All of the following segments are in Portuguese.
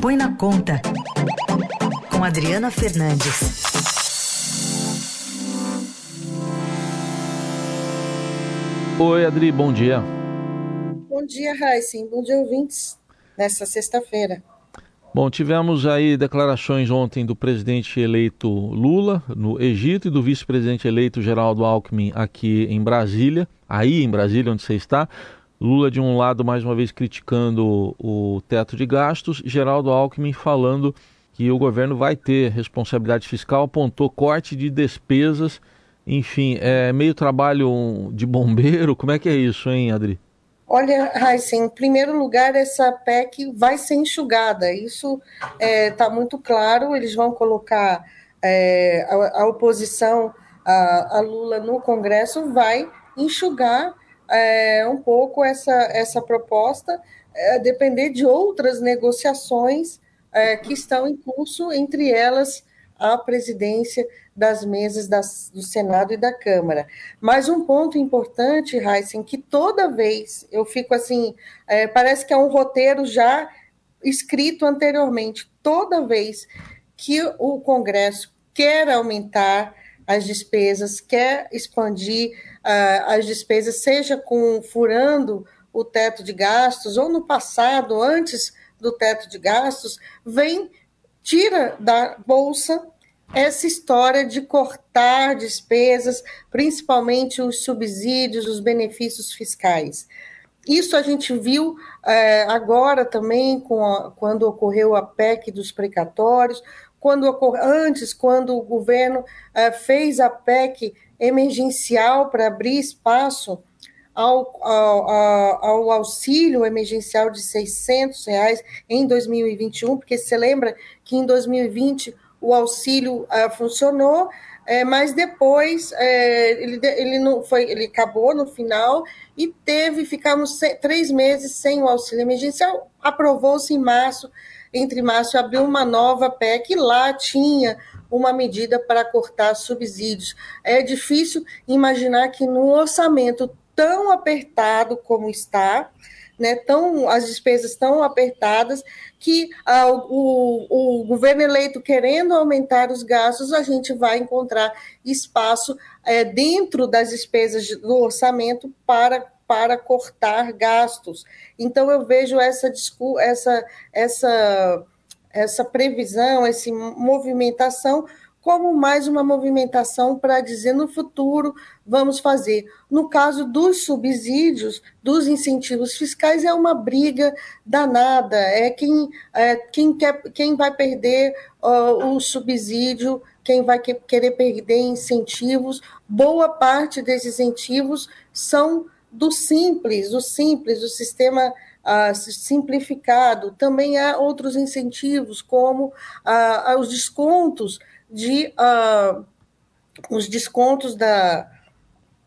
Põe na Conta, com Adriana Fernandes. Oi, Adri, bom dia. Bom dia, Heisen. Bom dia, ouvintes, nessa sexta-feira. Bom, tivemos aí declarações ontem do presidente eleito Lula no Egito e do vice-presidente eleito Geraldo Alckmin aqui em Brasília, aí em Brasília, onde você está. Lula, de um lado, mais uma vez criticando o teto de gastos, Geraldo Alckmin falando que o governo vai ter responsabilidade fiscal, apontou corte de despesas, enfim, é meio trabalho de bombeiro. Como é que é isso, hein, Adri? Olha, Raíssa, em primeiro lugar, essa PEC vai ser enxugada. Isso está é, tá muito claro. Eles vão colocar é, a, a, oposição a, a, Lula no Congresso, vai enxugar é, um pouco essa, essa proposta, é, depender de outras negociações é, que estão em curso, entre elas a presidência das mesas das, do Senado e da Câmara. Mas um ponto importante, Heisen, que toda vez eu fico assim, é, parece que é um roteiro já escrito anteriormente, toda vez que o Congresso quer aumentar as despesas, quer expandir uh, as despesas, seja com furando o teto de gastos, ou no passado, antes do teto de gastos, vem, tira da Bolsa essa história de cortar despesas, principalmente os subsídios, os benefícios fiscais. Isso a gente viu é, agora também, a, quando ocorreu a PEC dos precatórios, quando antes, quando o governo é, fez a PEC emergencial para abrir espaço ao, ao, ao, auxílio emergencial de 600 reais em 2021, porque você lembra que em 2020 o auxílio uh, funcionou, é, mas depois é, ele, ele, não foi, ele acabou no final e teve, ficamos se, três meses sem o auxílio emergencial. Aprovou-se em março, entre março e abril, uma nova PEC, e lá tinha uma medida para cortar subsídios. É difícil imaginar que no orçamento tão apertado como está, né, tão, as despesas tão apertadas, que ah, o, o governo eleito querendo aumentar os gastos, a gente vai encontrar espaço é, dentro das despesas do orçamento para, para cortar gastos. Então, eu vejo essa, essa, essa, essa previsão, essa movimentação como mais uma movimentação para dizer no futuro vamos fazer. No caso dos subsídios, dos incentivos fiscais, é uma briga danada. É quem, é, quem, quer, quem vai perder uh, o subsídio, quem vai que, querer perder incentivos. Boa parte desses incentivos são do simples, do simples, do sistema uh, simplificado. Também há outros incentivos, como uh, os descontos de uh, os descontos da,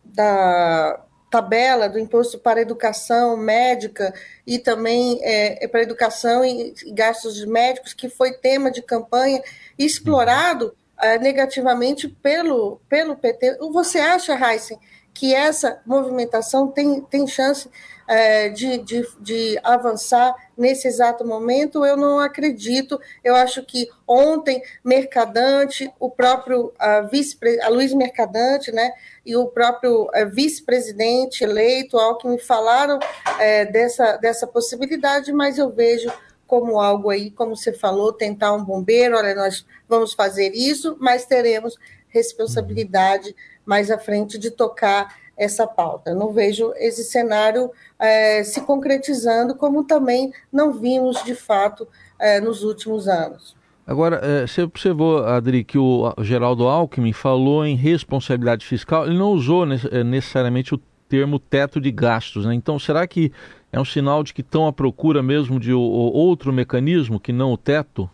da tabela do imposto para educação médica e também é, é para educação e gastos médicos, que foi tema de campanha explorado uh, negativamente pelo, pelo PT. Você acha, Heisen, que essa movimentação tem, tem chance é, de, de, de avançar nesse exato momento, eu não acredito. Eu acho que ontem, Mercadante, o próprio a vice a Luiz Mercadante, né, e o próprio vice-presidente eleito, Alckmin, falaram é, dessa, dessa possibilidade, mas eu vejo como algo aí, como você falou, tentar um bombeiro, olha, nós vamos fazer isso, mas teremos responsabilidade mais à frente de tocar essa pauta. não vejo esse cenário é, se concretizando, como também não vimos de fato é, nos últimos anos. Agora, é, você observou, Adri, que o Geraldo Alckmin falou em responsabilidade fiscal, ele não usou necessariamente o termo teto de gastos, né? Então, será que é um sinal de que estão à procura mesmo de outro mecanismo que não o teto?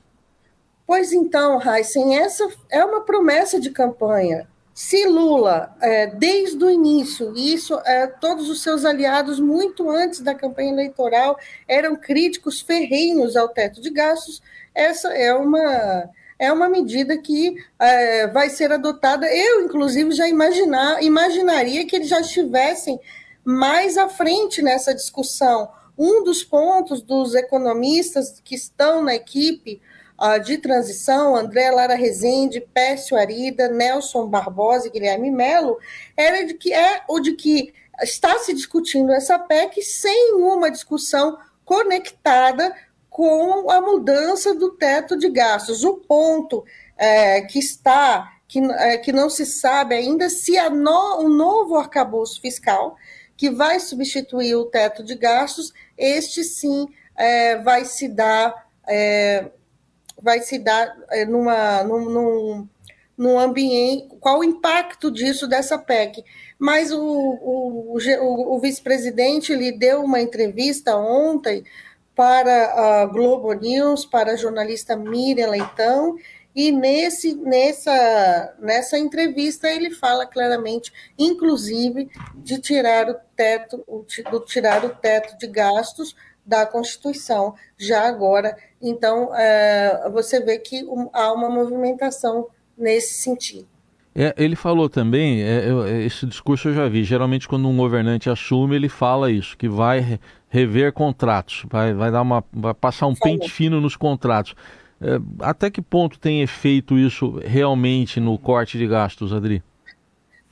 Pois então, Heisen, essa é uma promessa de campanha. Se Lula, é, desde o início, isso é, todos os seus aliados, muito antes da campanha eleitoral, eram críticos ferrenhos ao teto de gastos, essa é uma, é uma medida que é, vai ser adotada. Eu, inclusive, já imaginar, imaginaria que eles já estivessem mais à frente nessa discussão, um dos pontos dos economistas que estão na equipe de transição, André Lara Rezende, Pécio Arida, Nelson Barbosa e Guilherme Melo, era de que é o de que está se discutindo essa PEC sem uma discussão conectada com a mudança do teto de gastos. O ponto é, que está, que, é, que não se sabe ainda se no, o novo arcabouço fiscal, que vai substituir o teto de gastos, este sim é, vai se dar, é, vai se dar é, numa, num, num, num ambiente, qual o impacto disso dessa PEC. Mas o, o, o, o vice-presidente lhe deu uma entrevista ontem para a Globo News, para a jornalista Miriam Leitão, e nesse, nessa, nessa entrevista ele fala claramente, inclusive, de tirar o teto, do tirar o teto de gastos da Constituição, já agora. Então, é, você vê que há uma movimentação nesse sentido. É, ele falou também, é, é, esse discurso eu já vi, geralmente quando um governante assume, ele fala isso, que vai rever contratos, vai, vai, dar uma, vai passar um falou. pente fino nos contratos. É, até que ponto tem efeito isso realmente no corte de gastos, Adri?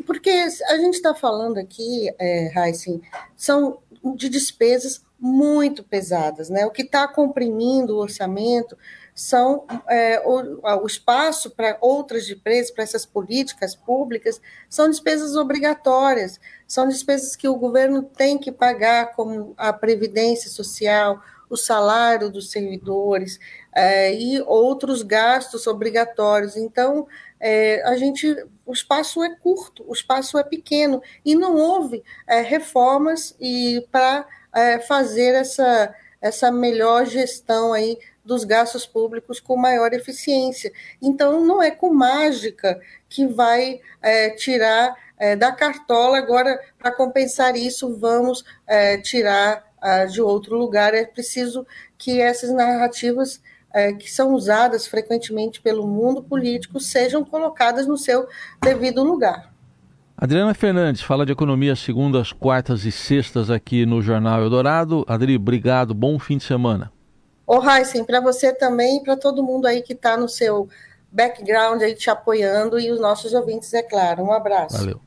Porque a gente está falando aqui, é, Heisen, são de despesas muito pesadas, né? O que está comprimindo o orçamento são é, o, o, espaço para outras despesas, para essas políticas públicas, são despesas obrigatórias, são despesas que o governo tem que pagar, como a previdência social, o salário dos servidores é, e outros gastos obrigatórios. Então, é, a gente, o espaço é curto, o espaço é pequeno e não houve é, reformas e para é, fazer essa, essa melhor gestão aí dos gastos públicos com maior eficiência. Então, não é com mágica que vai é, tirar é, da cartola, agora, para compensar isso, vamos é, tirar de outro lugar. É preciso que essas narrativas é, que são usadas frequentemente pelo mundo político sejam colocadas no seu devido lugar. Adriana Fernandes fala de economia segundas, quartas e sextas aqui no Jornal Eldorado. Adri, obrigado, bom fim de semana. Ô, Heisen, para você também e para todo mundo aí que está no seu background aí te apoiando e os nossos ouvintes, é claro. Um abraço. Valeu.